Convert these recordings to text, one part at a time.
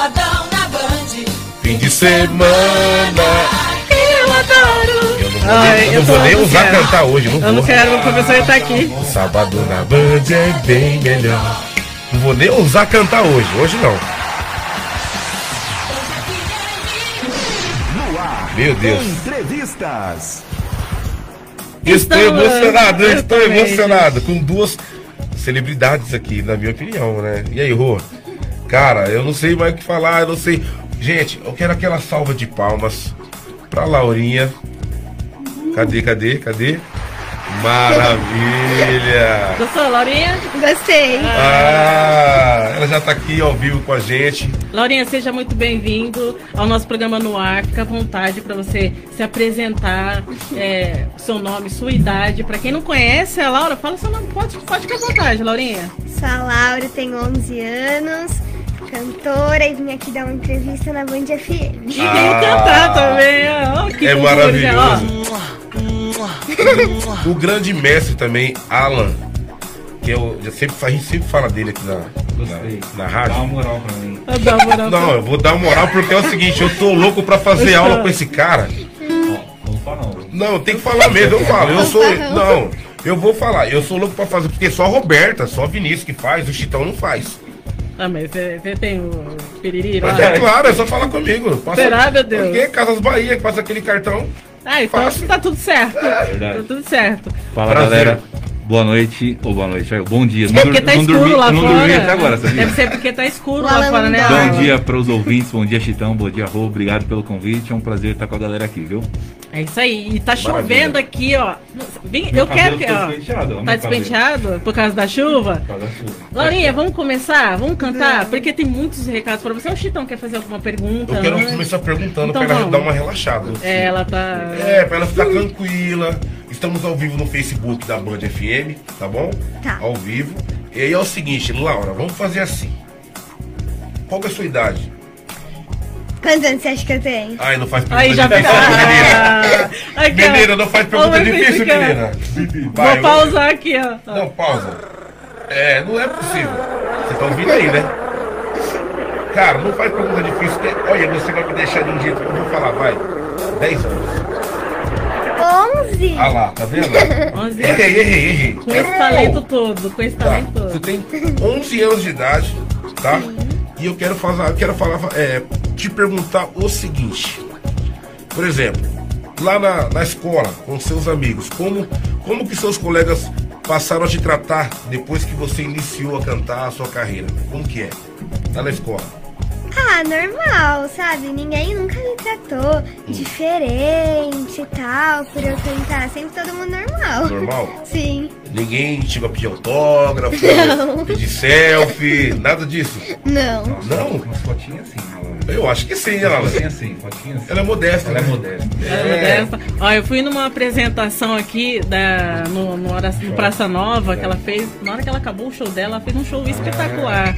Sabadão na Band. Fim de semana. Eu adoro. Eu não vou, Ai, nem, eu eu não vou nem não usar quero. cantar hoje, não Eu vou. não quero, o professor está aqui. Sábado na Band é bem melhor. Não vou nem usar cantar hoje, hoje não. No ar. Meu Deus. Entrevistas. Estou Estamos- emocionado, eu estou também, emocionado com duas celebridades aqui, na minha opinião, né? E aí, Rô? Cara, eu não sei mais o que falar, eu não sei. Gente, eu quero aquela salva de palmas pra Laurinha. Cadê, cadê, cadê? Maravilha! Gostou, Laurinha? Gostei. Ah, ela já tá aqui ao vivo com a gente. Laurinha, seja muito bem-vindo ao nosso programa no ar. Fica à vontade para você se apresentar, é, seu nome, sua idade. Para quem não conhece a Laura, fala seu nome. Pode, pode ficar à vontade, Laurinha. Sou a Laura, tenho 11 anos, cantora e vim aqui dar uma entrevista na Band FM. E veio cantar também. ó. Que Ah. É cultura, maravilhoso. ó. O grande mestre também, Alan, que eu, eu sempre, a gente sempre fala dele aqui na, Gostei. na, na Dá rádio. uma moral pra mim. Dá uma moral pra- Não, eu vou dar moral porque é o seguinte, eu tô louco pra fazer aula com esse cara. Não tem que falar mesmo, eu falo. Eu sou. Não, eu vou falar, eu sou louco pra fazer, porque só a Roberta, só a Vinícius que faz, o Chitão não faz. Ah, mas você tem o piriri lá? Mas é claro, é só falar comigo. Passa, Será, meu Deus? Porque Casas Bahia, que passa aquele cartão. Ah, então Fácil. tá tudo certo. verdade. Tá tudo certo. Fala Prazer. galera. Boa noite, ou boa noite, bom dia. É porque tá não escuro dormi- lá não fora. dormi até agora, sabia? Deve ser porque tá escuro lá Alan fora, né? Bom dia para os ouvintes, bom dia Chitão, bom dia Rô, obrigado pelo convite, é um prazer estar com a galera aqui, viu? É isso aí. E tá Maravilha. chovendo aqui, ó. Meu eu quero que. tá Ó, despenteado, tá despenteado por causa da chuva? Por causa da chuva. Laurinha, vamos começar? Vamos cantar? Porque tem muitos recados pra você. O Chitão quer fazer alguma pergunta? Eu quero antes? começar perguntando Então pra ela vamos. dar uma relaxada. É, ela tá. É, pra ela ficar tranquila. Estamos ao vivo no Facebook da Band FM, tá bom? Tá. Ao vivo. E aí é o seguinte, Laura, vamos fazer assim. Qual que é a sua idade? Quantos anos você acha que eu tenho? Ai, não faz pergunta Aí já difícil, menina. Ah, aqui, ó. Menina, não faz pergunta vai difícil, ficar- menina. Vou Vai, pausar aqui, ó. Não, pausa. É, não é possível. Você tá ouvindo aí, né? Cara, não faz pergunta difícil. que- Olha, você vai me deixar de um jeito que eu vou falar, vai. 10 anos. 11? Ah lá, tá vendo? 11 Errei, errei, errei. Com esse talento todo, com esse Tá. talento Você todo. tem 11 anos de idade, tá? E eu quero falar, quero falar, é, te perguntar o seguinte. Por exemplo, lá na, na escola, com seus amigos, como, como que seus colegas passaram a te tratar depois que você iniciou a cantar a sua carreira? Como que é? Lá na escola. Ah, normal, sabe? Ninguém nunca me tratou diferente e tal, por eu cantar. Sempre todo mundo normal. Normal? Sim. Ninguém chegou a pedir autógrafo, Não. pedir selfie, nada disso. Não. Não? Umas fotinhas assim, Alan. Eu acho que sim, ela, Fotinha assim, fotinha assim. ela é modesta, Ela é né? modesta. É. Ó, eu fui numa apresentação aqui da, no, no, no Praça Nova que ela fez. Na hora que ela acabou o show dela, ela fez um show espetacular.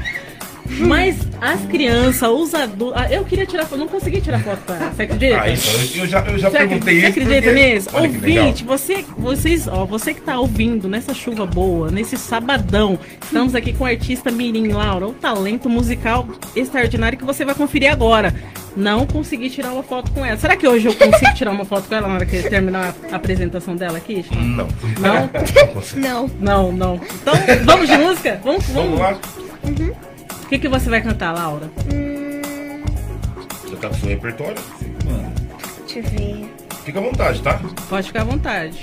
Mas as crianças, os adultos. ah, Eu queria tirar foto, não consegui tirar foto com ela. Você acredita? Ah, então, eu já, eu já Você, perguntei acredita, isso. você acredita porque- nisso? Olha. Ouvinte, você, vocês, ó, você que tá ouvindo nessa chuva boa, nesse sabadão, estamos aqui com o artista Mirim Laura, um talento musical extraordinário que você vai conferir agora. Não consegui tirar uma foto com ela. Será que hoje eu consigo tirar uma foto com ela na hora que terminar a apresentação dela aqui? Chico? Não. Não? Não. Não, não. Então, vamos de música? Vamos, Vamos lá. O que, que você vai cantar, Laura? Hum, Você tá com o seu repertório? Mano, deixa eu ver. Fica à vontade, tá? Pode ficar à vontade.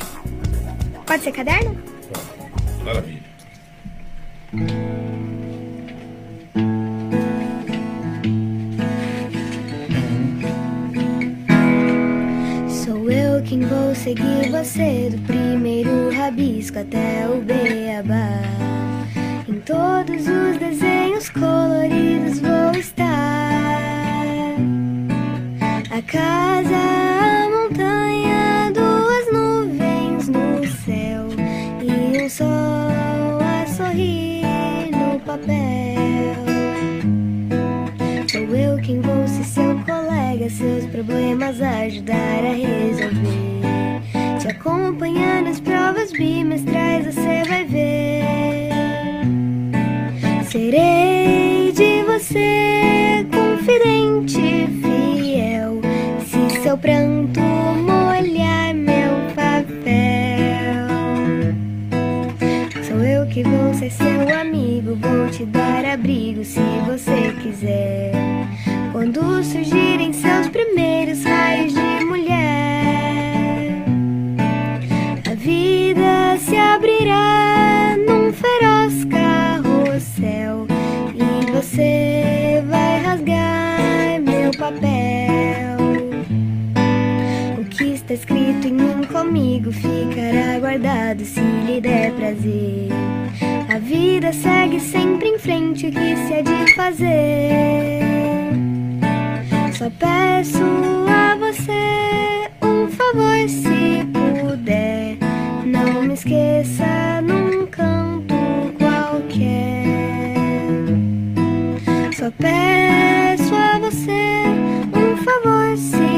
Pode ser caderno? Maravilha. Sou eu quem vou seguir você do primeiro rabisco até o beabá. Todos os desenhos coloridos vou estar. A casa, a montanha, duas nuvens no céu e um sol a sorrir no papel. Sou eu quem vou ser seu colega, seus problemas ajudar a resolver. Te acompanhar nas provas bimestrais, você vai ver. Serei de você confidente, fiel, se seu pranto molhar meu papel. Sou eu que vou ser seu amigo, vou te dar abrigo se você quiser. Quando surgirem seus primeiros raios de mulher, a vida se abrirá num feroz comigo ficará guardado se lhe der prazer. A vida segue sempre em frente, o que se é de fazer? Só peço a você um favor se puder. Não me esqueça num canto qualquer. Só peço a você um favor se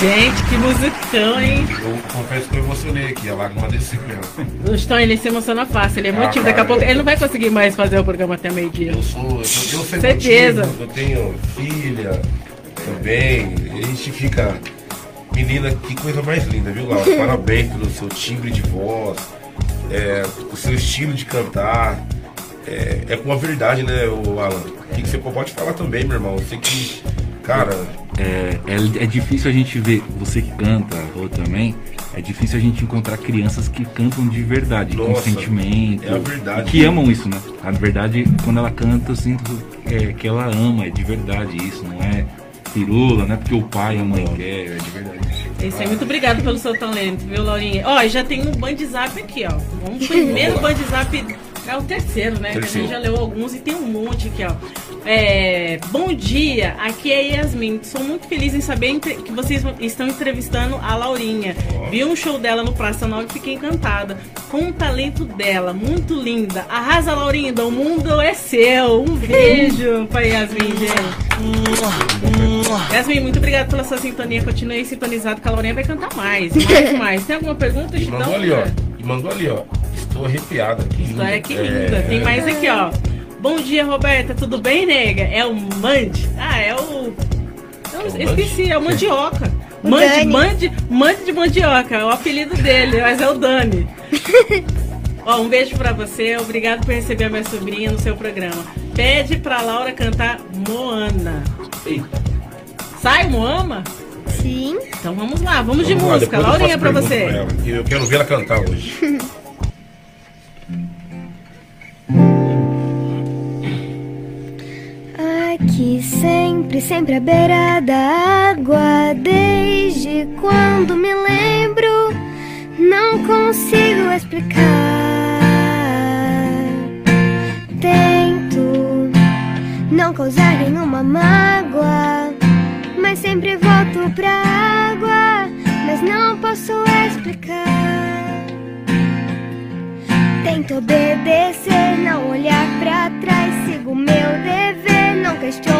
Gente, que musicão, hein? Eu confesso que eu emocionei aqui, a lágrima desceu mesmo. O Stone, ele se emociona fácil, ele é muito Ah. Daqui a pouco ele não vai conseguir mais fazer o programa até meio-dia. Eu sou. Eu, eu sempre Certeza. tive, Eu tenho filha também. A gente fica. Menina, que coisa mais linda, viu, Laura? Parabéns pelo seu timbre de voz, é, o seu estilo de cantar. É, é com a verdade, né, o Alan? O que, que você pode falar também, meu irmão? Eu sei que, cara, É, é, é difícil a gente ver, você que canta, ou também, é difícil a gente encontrar crianças que cantam de verdade, com Nossa, sentimento. é a verdade. Que amam isso, né? Na verdade, quando ela canta, eu sinto é, que ela ama, é de verdade isso, não é pirula, não é porque o pai e a mãe quer, é de verdade. Isso aí, muito obrigado pelo seu talento, viu, Laurinha? Ó, já tem um band zap aqui, ó. Um primeiro band zap. É o terceiro, né? Que a Terceiro. gente já leu alguns e tem um monte aqui, ó. É, bom dia, aqui é Yasmin. Sou muito feliz em saber que vocês estão entrevistando a Laurinha. Vi um show dela no Praça Nova e fiquei encantada com o talento dela. Muito linda. Arrasa, Laurinha, o mundo é seu. Um beijo pra Yasmin, gente. Yasmin, muito obrigada pela sua sintonia. Continue sintonizado que a Laurinha vai cantar mais, mais, mais. Tem alguma pergunta, Chitão? mandou ali, ó. E mandou ali, ó. Estou arrepiado aqui. História que É, linda. Tem mais aqui, ó. Bom dia, Roberta. Tudo bem, nega? É o Mande. Ah, é o. Eu É esqueci, é o Mandioca. O Mande, Dani. mande, mande de Mandioca, é o apelido dele, mas é o Dani. Ó, um beijo pra você, obrigado por receber a minha sobrinha no seu programa. Pede pra Laura cantar Moana. Eita. Sai, Moama? Sim. Então vamos lá, vamos de Vamos lá, música. Laurinha pra você. pra ela, Eu quero ver ela cantar hoje. Aqui sempre, sempre à beira da água. Desde quando me lembro, não consigo explicar. Tento não causar nenhuma mágoa, mas sempre volto pra água. Mas não posso explicar. Tento obedecer, não olhar pra trás, sigo meu dever, não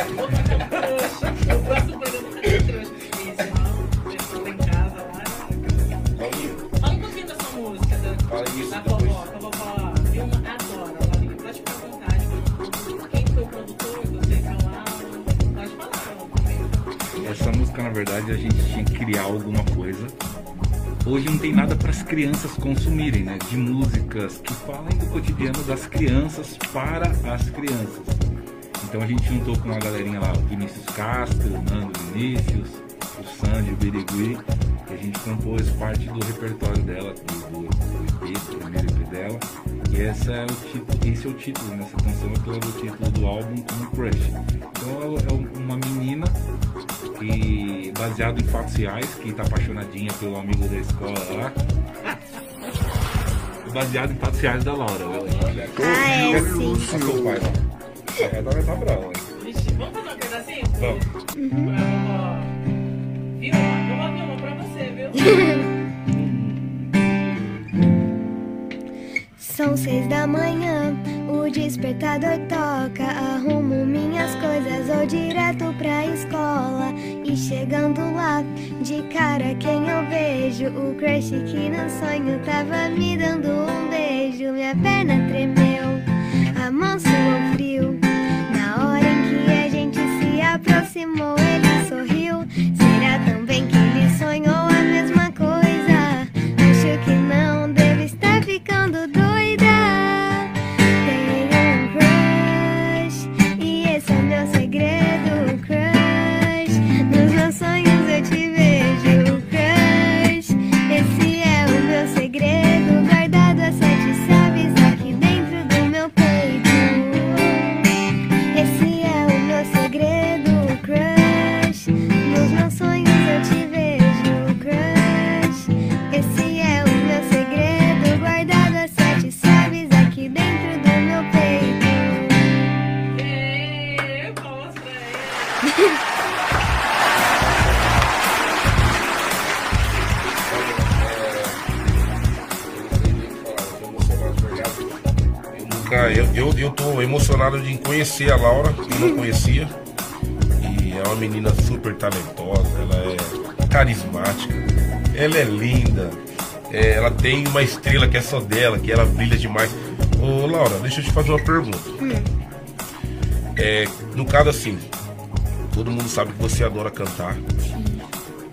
Que música, isso. Quem foi o produtor? Você. Essa música, na verdade, a gente tinha que criar alguma coisa. Hoje não tem nada para as crianças consumirem, né? De músicas que falem do cotidiano das crianças para as crianças. Então a gente juntou com uma galerinha lá, o Vinícius Castro, o Nando Vinícius, o Sandy, o Birigui, e a gente compôs parte do repertório dela, do, do, do EP, do primeiro EP dela. E essa é o título, esse é o título, nessa canção é pelo título do álbum como Crush. Então é é uma menina que baseado em fatos reais, que tá apaixonadinha pelo amigo da escola lá. Baseado em fatos reais da Laura. Ah, é, sim. Olha seu pai lá. É, tá hein? Vixe, vamos fazer um pedacinho? Vamos. Pra vovó. Vilma, Vilma, Vilma, pra você, viu? São seis da manhã, o despertador toca. Arrumo minhas coisas, vou direto pra escola. E chegando lá, de cara quem eu vejo? O crush que no sonho tava me dando um beijo. Minha perna tremeu, a mão suou frio. Tô emocionado de conhecer a Laura, eu não conhecia. E é uma menina super talentosa, ela é carismática, ela é linda, é, ela tem uma estrela que é só dela, que ela brilha demais. Ô Laura, deixa eu te fazer uma pergunta. É, no caso assim, todo mundo sabe que você adora cantar,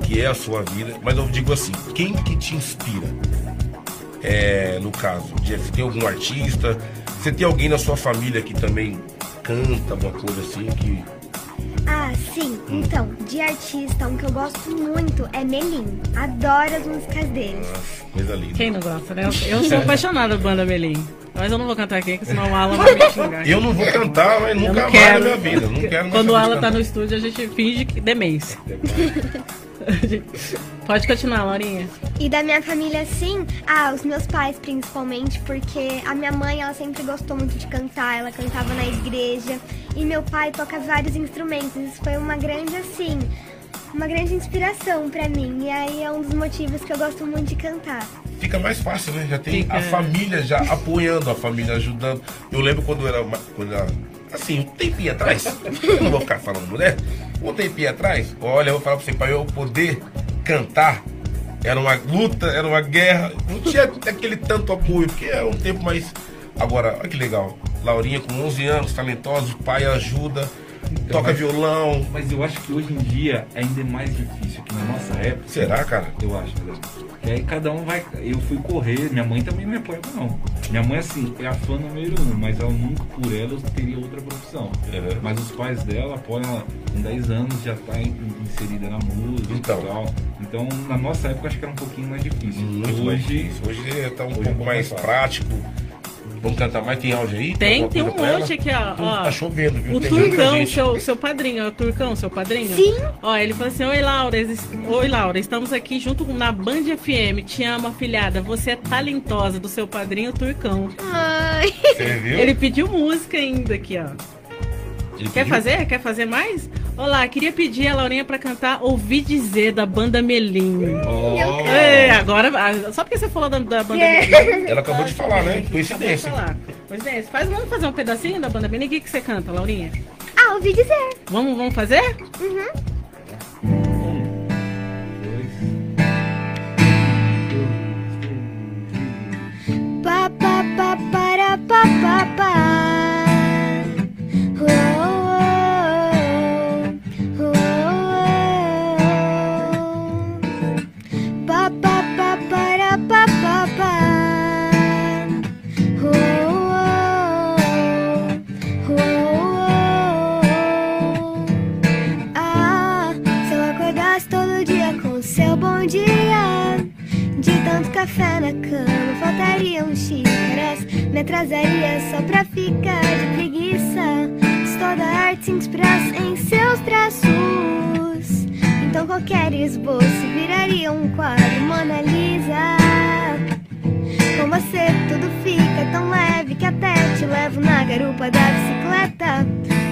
que é a sua vida, mas eu digo assim, quem que te inspira? É, no caso, Jeff, tem algum artista? Você tem alguém na sua família que também canta, alguma coisa assim que. Ah, sim. Então, de artista, um que eu gosto muito é Melim. Adoro as músicas dele. Nossa, coisa linda. Quem não gosta, né? Eu sou apaixonada da banda Melim. Mas eu não vou cantar aqui, porque senão o Alan vai me xingar. Eu não vou cantar, mas nunca mais na minha vida. Não quero Quando o Alan tá no estúdio, a gente finge que demência. Pode continuar, Laurinha. E da minha família, sim, ah, os meus pais principalmente, porque a minha mãe, ela sempre gostou muito de cantar, ela cantava na igreja, e meu pai toca vários instrumentos, isso foi uma grande, assim, uma grande inspiração pra mim, e aí é um dos motivos que eu gosto muito de cantar. Fica mais fácil, né? Já tem Fica. a família já apoiando, a família ajudando. Eu lembro quando eu era. Quando eu era assim, um tempinho atrás. Eu não vou ficar falando mulher. Um tempinho atrás, olha, eu vou falar pra você, pra eu poder cantar. Era uma luta, era uma guerra. Não tinha aquele tanto apoio, porque é um tempo mais. Agora, olha que legal. Laurinha com 11 anos, talentosa, o pai ajuda, toca mas- violão. Mas eu acho que hoje em dia ainda é mais difícil que na nossa época. Será, cara? Eu acho, né? E aí cada um vai. Eu fui correr, minha mãe também não me apoia, não. Minha mãe, assim, é a fã número um, mas ela nunca por ela eu teria outra profissão. Uhum. Mas os pais dela apoiam ela com 10 anos, já tá in- inserida na música Então. e tal. Então, na nossa época, acho que era um pouquinho mais difícil. Muito mais hoje, difícil. Hoje tá um hoje é pouco mais mais prático. Vamos cantar mais? Tem áudio aí? Tem, tem um monte aqui, ó. ó. Tá chovendo, viu? O Tem Turcão, seu, seu padrinho, é o Turcão, seu padrinho? Sim. Ó, ele falou assim: Oi, Laura. Oi, Laura. Estamos aqui junto na Band FM. Te amo, afilhada. Você é talentosa do seu padrinho Turcão. Ai, Você viu? Ele pediu música ainda aqui, ó. Ele Quer pediu? fazer? Quer fazer mais? Olá, queria pedir a Laurinha pra cantar Ouvi Dizer da banda Melim. Oh, É, agora, ah, só porque você falou da, da banda É. Melim. ela acabou de falar, né? Coincidência. Pois é, faz, vamos fazer um pedacinho da banda Melim? O que, que você canta, Laurinha? Ah, ouvi dizer. Vamos, vamos fazer? Pa pa pa para pa pa pa. Café na cama, faltariam xícaras. Me atrasaria só pra ficar de preguiça. Se toda arte se em seus traços. Então qualquer esboço viraria um quadro Mona Lisa. Com você tudo fica tão leve que até te levo na garupa da bicicleta.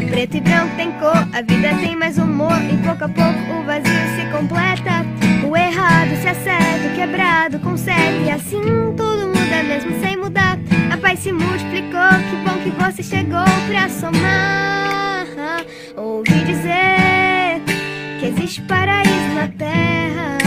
Preto e branco tem cor, a vida tem mais humor e pouco a pouco o vazio se completa. O errado se acerta, o quebrado conserta e assim tudo muda mesmo sem mudar. A paz se multiplicou, que bom que você chegou pra somar. Ouvi dizer que existe paraíso na terra,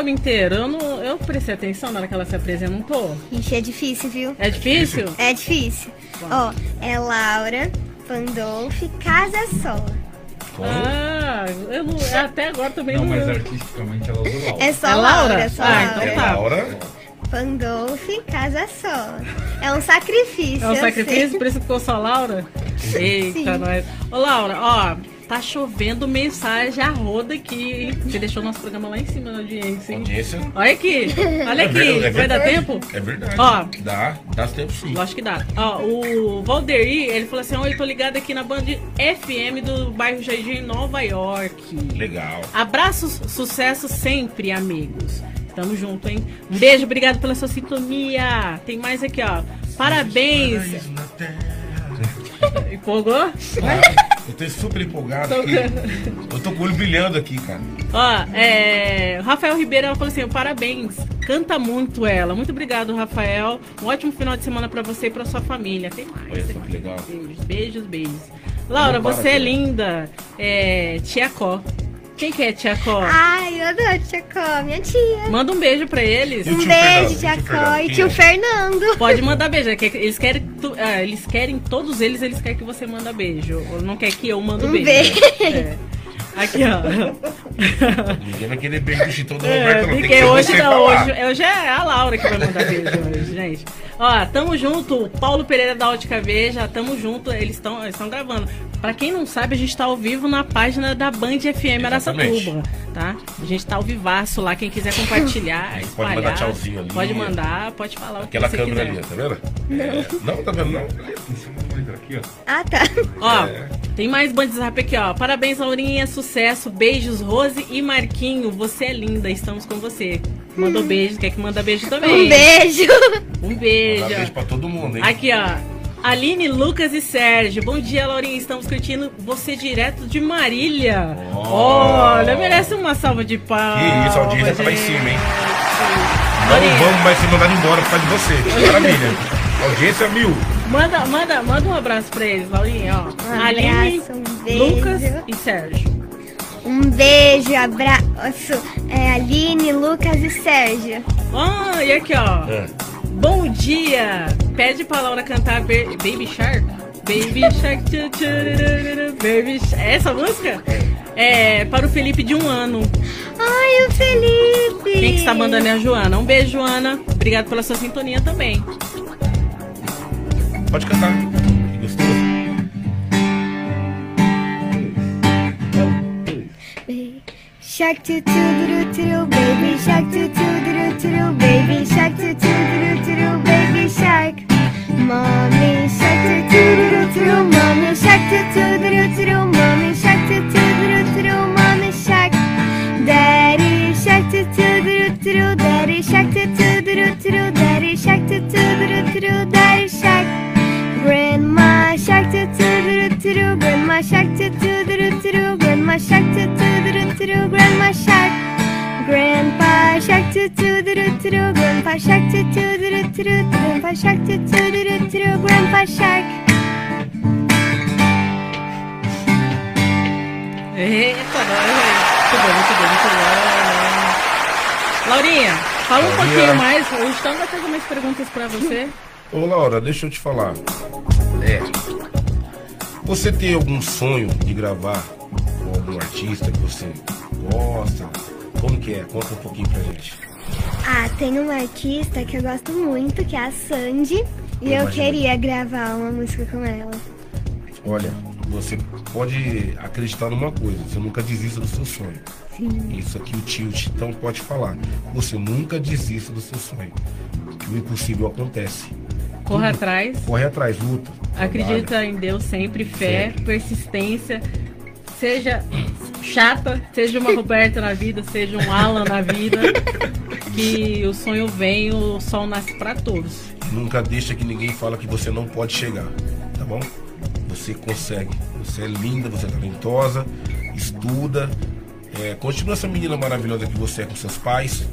nome inteiro? Eu, não, eu prestei atenção na hora que ela se apresentou. Ixi, é difícil, viu? É difícil? É difícil. Ó, é Laura Pandolfi Casasola. Como? Ah, eu não, até agora também Não, não. mas artisticamente ela usou Laura. É só É Laura, Laura? é só Ah, Laura. então É tá. Laura. Pandolfi Casasola. É um sacrifício. É um sacrifício, sei. por isso que ficou só Laura? Eita, Sim. nós. Ô, Laura, ó, tá chovendo mensagem a roda aqui? Você deixou nosso programa lá em cima na audiência, hein? Audiência. Olha aqui, olha É aqui, é vai dar verdade. tempo? É verdade. Ó. Dá, dá tempo sim. Lógico que dá. Ó, o Valderi, ele falou assim: Oi, tô ligado aqui na banda FM do bairro Jardim, Nova York. Legal. Abraços, sucesso sempre, amigos. Tamo junto, hein? Um beijo, obrigado pela sua sintonia. Tem mais aqui, ó. Parabéns. Empolgou? Ah, eu tô super empolgado Tô aqui. Eu tô com o olho brilhando aqui, cara. Ó, é, Rafael Ribeiro ela falou assim: parabéns, canta muito ela. Muito obrigado, Rafael. Um ótimo final de semana pra você e pra sua família. Tem mais. Olha só que legal. Beijos, beijos, beijos. Laura, você é linda. É, tia Có. Quem que é Tia Có? Ai, eu adoro Tia Có, minha tia. Manda um beijo pra eles. Um beijo? Tia E Có Fernando? e tio é? Fernando. Pode mandar beijo. é que Eles querem, tu- ah, eles querem, todos eles, eles querem que você manda beijo. Ou não quer que eu mando Um beijo. beijo. É. Aqui, ó. Ninguém vai querer beijo do Chitão do Roberto, não. Porque hoje não, hoje, hoje é a Laura que vai mandar beijo hoje, gente. Ó, tamo junto, Paulo Pereira da Ótica Veja, tamo junto, eles estão estão gravando. Pra quem não sabe, a gente tá ao vivo na página da Band FM Araçatuba, Exatamente. tá? A gente tá ao vivaço lá, quem quiser compartilhar, Pode espalhar. mandar tchauzinho ali. Pode mandar, pode falar Aquela o que você câmera quiser. ali, tá vendo? É, não, tá vendo não? Em cima do monitor aqui, ó. Ah, tá. Ó, É. tem mais Band Zap aqui, ó. Parabéns, Laurinha, sucesso, beijos, Rose e Marquinho, você é linda, estamos com você. Mandou beijo, quer que manda beijo também. Um beijo. Um beijo. Dá beijo pra todo mundo, hein? Aqui, ó. Aline, Lucas e Sérgio. Bom dia, Laurinha. Estamos curtindo você direto de Marília. Olha, merece uma salva de palmas. Que isso, a audiência tá lá em cima, hein? Laurinha, Não vamos mais ser mandado embora por causa de você. Maravilha. Audiência mil. Manda, manda, manda um abraço pra eles, Laurinha, ó. Um Aline, abraço, um beijo. Lucas e Sérgio. Um beijo, abraço. É Aline, Lucas e Sérgio. Ah, e aqui, ó. É. Bom dia! Pede pra Laura cantar Ba- Baby Shark. Baby Shark. Baby Shark. É essa música? É, para o Felipe de um ano. Ai, o Felipe. Quem que está mandando é a Joana. Um beijo, Joana. Obrigado pela sua sintonia também. Pode cantar. Que. Shark to to do do baby shark to to do do baby shark to to do do baby shark. Mommy shark to to do do mommy shark to to do do mommy shark to to do do mommy shark. Daddy shark to to do do daddy shark to to do do daddy shark to to do do daddy grandma shark to to do do grandma shark to to do do grandma shark. Grandpa shark to to do do grandpa shark to to do do grandpa shark to to do do grandpa shark. Eita, nós, Muito bom, muito bom, muito bom. Laurinha, fala um Laurinha. pouquinho mais. O Gustavo vai fazer umas perguntas pra você. Ô Laura, deixa eu te falar. É. Você tem algum sonho de gravar com algum artista que você gosta? Como que é? Conta um pouquinho pra gente. Ah, tem uma artista que eu gosto muito, que é a Sandy. E eu Imagina. queria gravar uma música com ela. Olha, você pode acreditar numa coisa, você nunca desista do seu sonho. Isso aqui o tio Titão pode falar. Você nunca desista do seu sonho. O impossível acontece. Corre Tudo. atrás. Corre atrás, luta. Acredita trabalha. em Deus sempre, fé, Sempre. persistência. Seja chata, seja uma Roberta na vida, seja um Alan na vida. Que o sonho vem, o sol nasce pra todos. Nunca deixa que ninguém fala que você não pode chegar, tá bom? Você consegue. Você é linda, você é talentosa, estuda. É, continua essa menina maravilhosa que você é com seus pais,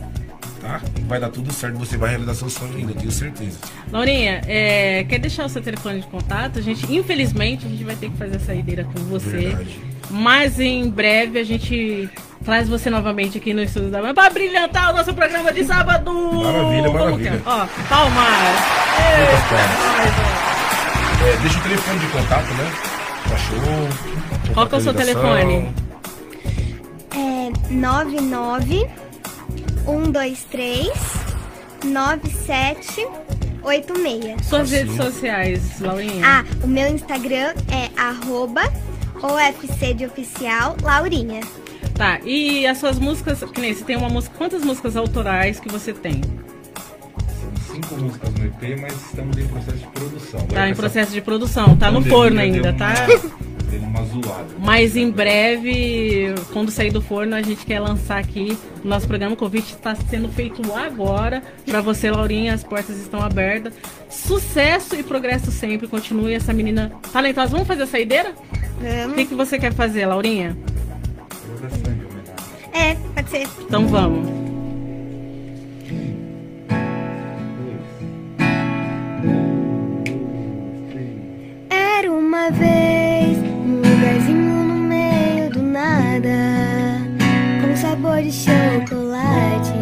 tá? E vai dar tudo certo, você vai realizar seu sonho ainda, eu tenho certeza. Laurinha, é, quer deixar o seu telefone de contato? A gente, infelizmente, a gente vai ter que fazer a saideira com você. Verdade. Mas em breve a gente traz você novamente aqui no estúdio da para brilhantar o nosso programa de sábado. Maravilha, maravilha. Ó, palmas. É, deixa o telefone de contato, né? Show. Qual que é o seu telefone? É 99 123 9786. Suas Assim. redes sociais, Laurinha. Ah, o meu Instagram é arroba OFC de oficial Laurinha. Tá, e as suas músicas, que nem você tem uma música, quantas músicas autorais que você tem? São cinco músicas no EP, mas estamos em processo de produção. Agora Tá em essa processo de produção, tá no forno ainda, uma- tá? Deu uma zoada. Mas em breve, quando sair do forno, a gente quer lançar aqui o nosso programa. O convite está sendo feito agora para você, Laurinha. As portas estão abertas. Sucesso e progresso sempre. Continue essa menina talentosa. Vamos fazer a saideira? O Vamos? que, que você quer fazer, Laurinha? Eu vou dar sangue, homenagem. É, pode ser. Então vamos. De chocolate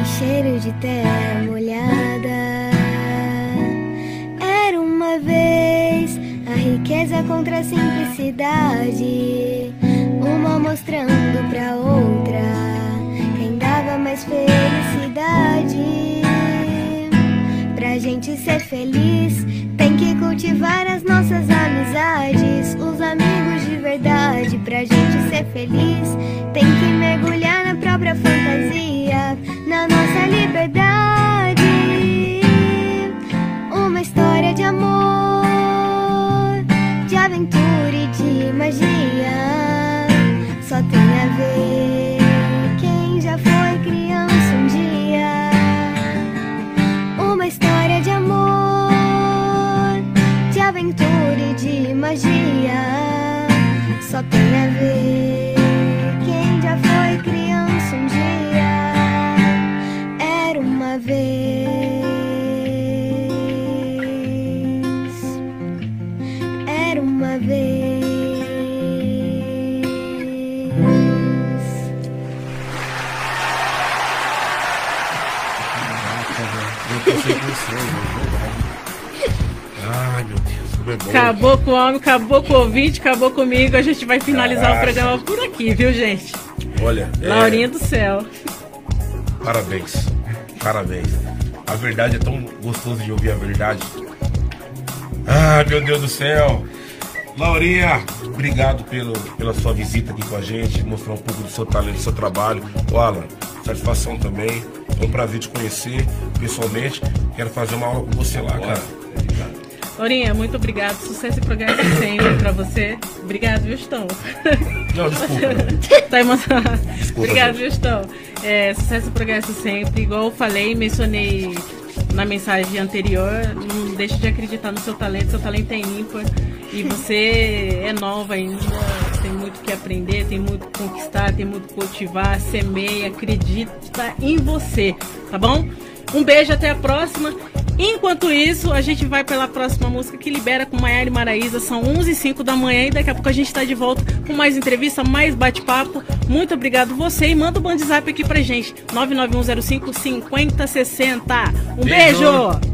e cheiro de terra molhada. Era uma vez a riqueza contra a simplicidade, uma mostrando pra outra quem dava mais felicidade. Pra gente ser feliz, tem que cultivar as nossas amizades, os amigos de verdade. Pra gente ser feliz, tem que mergulhar na própria fantasia, na nossa liberdade. Quem sou, é verdade. Ai, meu Deus, é. Acabou com o homem, acabou com o ouvinte, acabou comigo. A gente vai finalizar Caraca. o programa por aqui, viu, gente? Olha, é, Laurinha do céu. parabéns. Parabéns. A verdade é tão gostoso de ouvir a verdade. Ai, meu Deus do céu. Laurinha, obrigado pelo, pela sua visita aqui com a gente, mostrar um pouco do seu talento, do seu trabalho. O Alan, satisfação também. É um prazer te conhecer pessoalmente. Quero fazer uma aula com você lá, cara. Laurinha, muito obrigado. Sucesso e progresso sempre pra você. Obrigado, viu, Estão? Não, desculpa. tá emocionado. Desculpa, Obrigado, viu, Estão? É, sucesso e progresso sempre. Igual eu falei, mencionei na mensagem anterior, não deixe de acreditar no seu talento. Seu talento é ímpar. E você é nova ainda. Muito que aprender, tem muito que conquistar, tem muito que cultivar. Semeia, acredita em você, tá bom? Um beijo, até a próxima. Enquanto isso, a gente vai pela próxima música que libera com Maiara e Maraísa. São 11 e 05 da manhã e daqui a pouco a gente está de volta com mais entrevista, mais bate-papo. Muito obrigado você e manda o band zap aqui pra gente. 99105 5060. Um Beijo. beijo.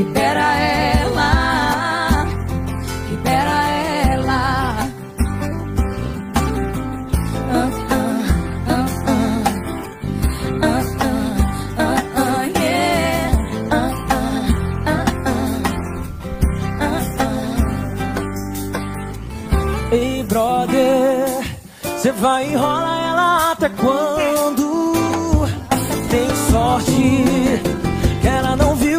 libera ela, libera ela. Ei, brother, você vai enrolar ela até quando? Tem sorte que ela não viu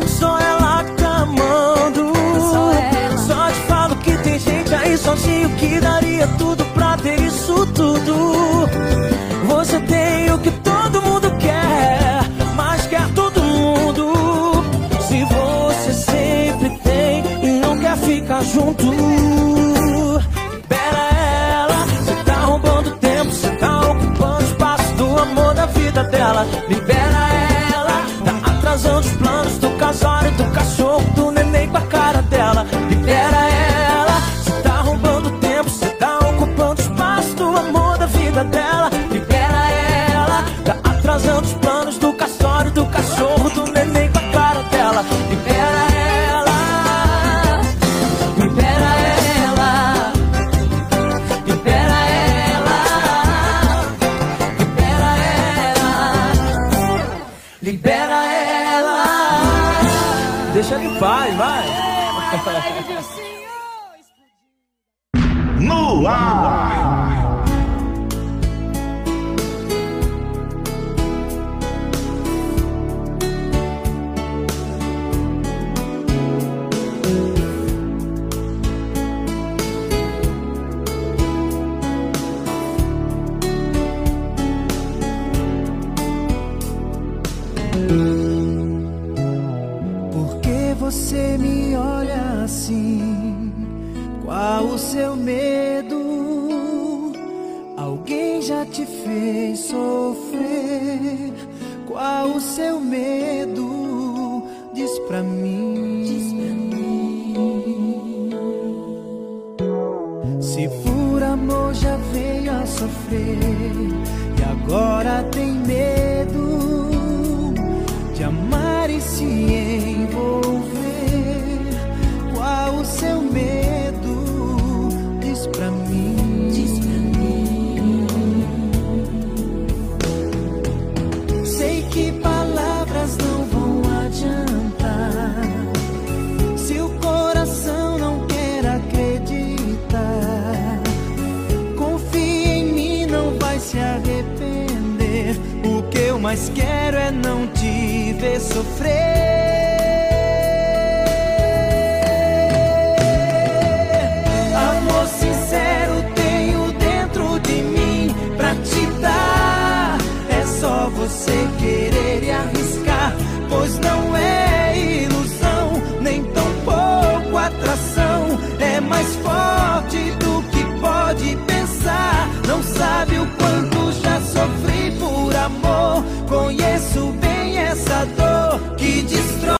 daria tudo pra ter isso tudo. Você tem o que todo mundo quer, mas quer todo mundo. Se você sempre tem e não quer ficar junto. Libera ela, você tá roubando tempo, você tá ocupando espaço do amor da vida dela. Libera No ar! Assim? Qual o seu medo? Alguém já te fez sofrer? Qual o seu medo? Diz pra mim. Se por amor já veio a sofrer e agora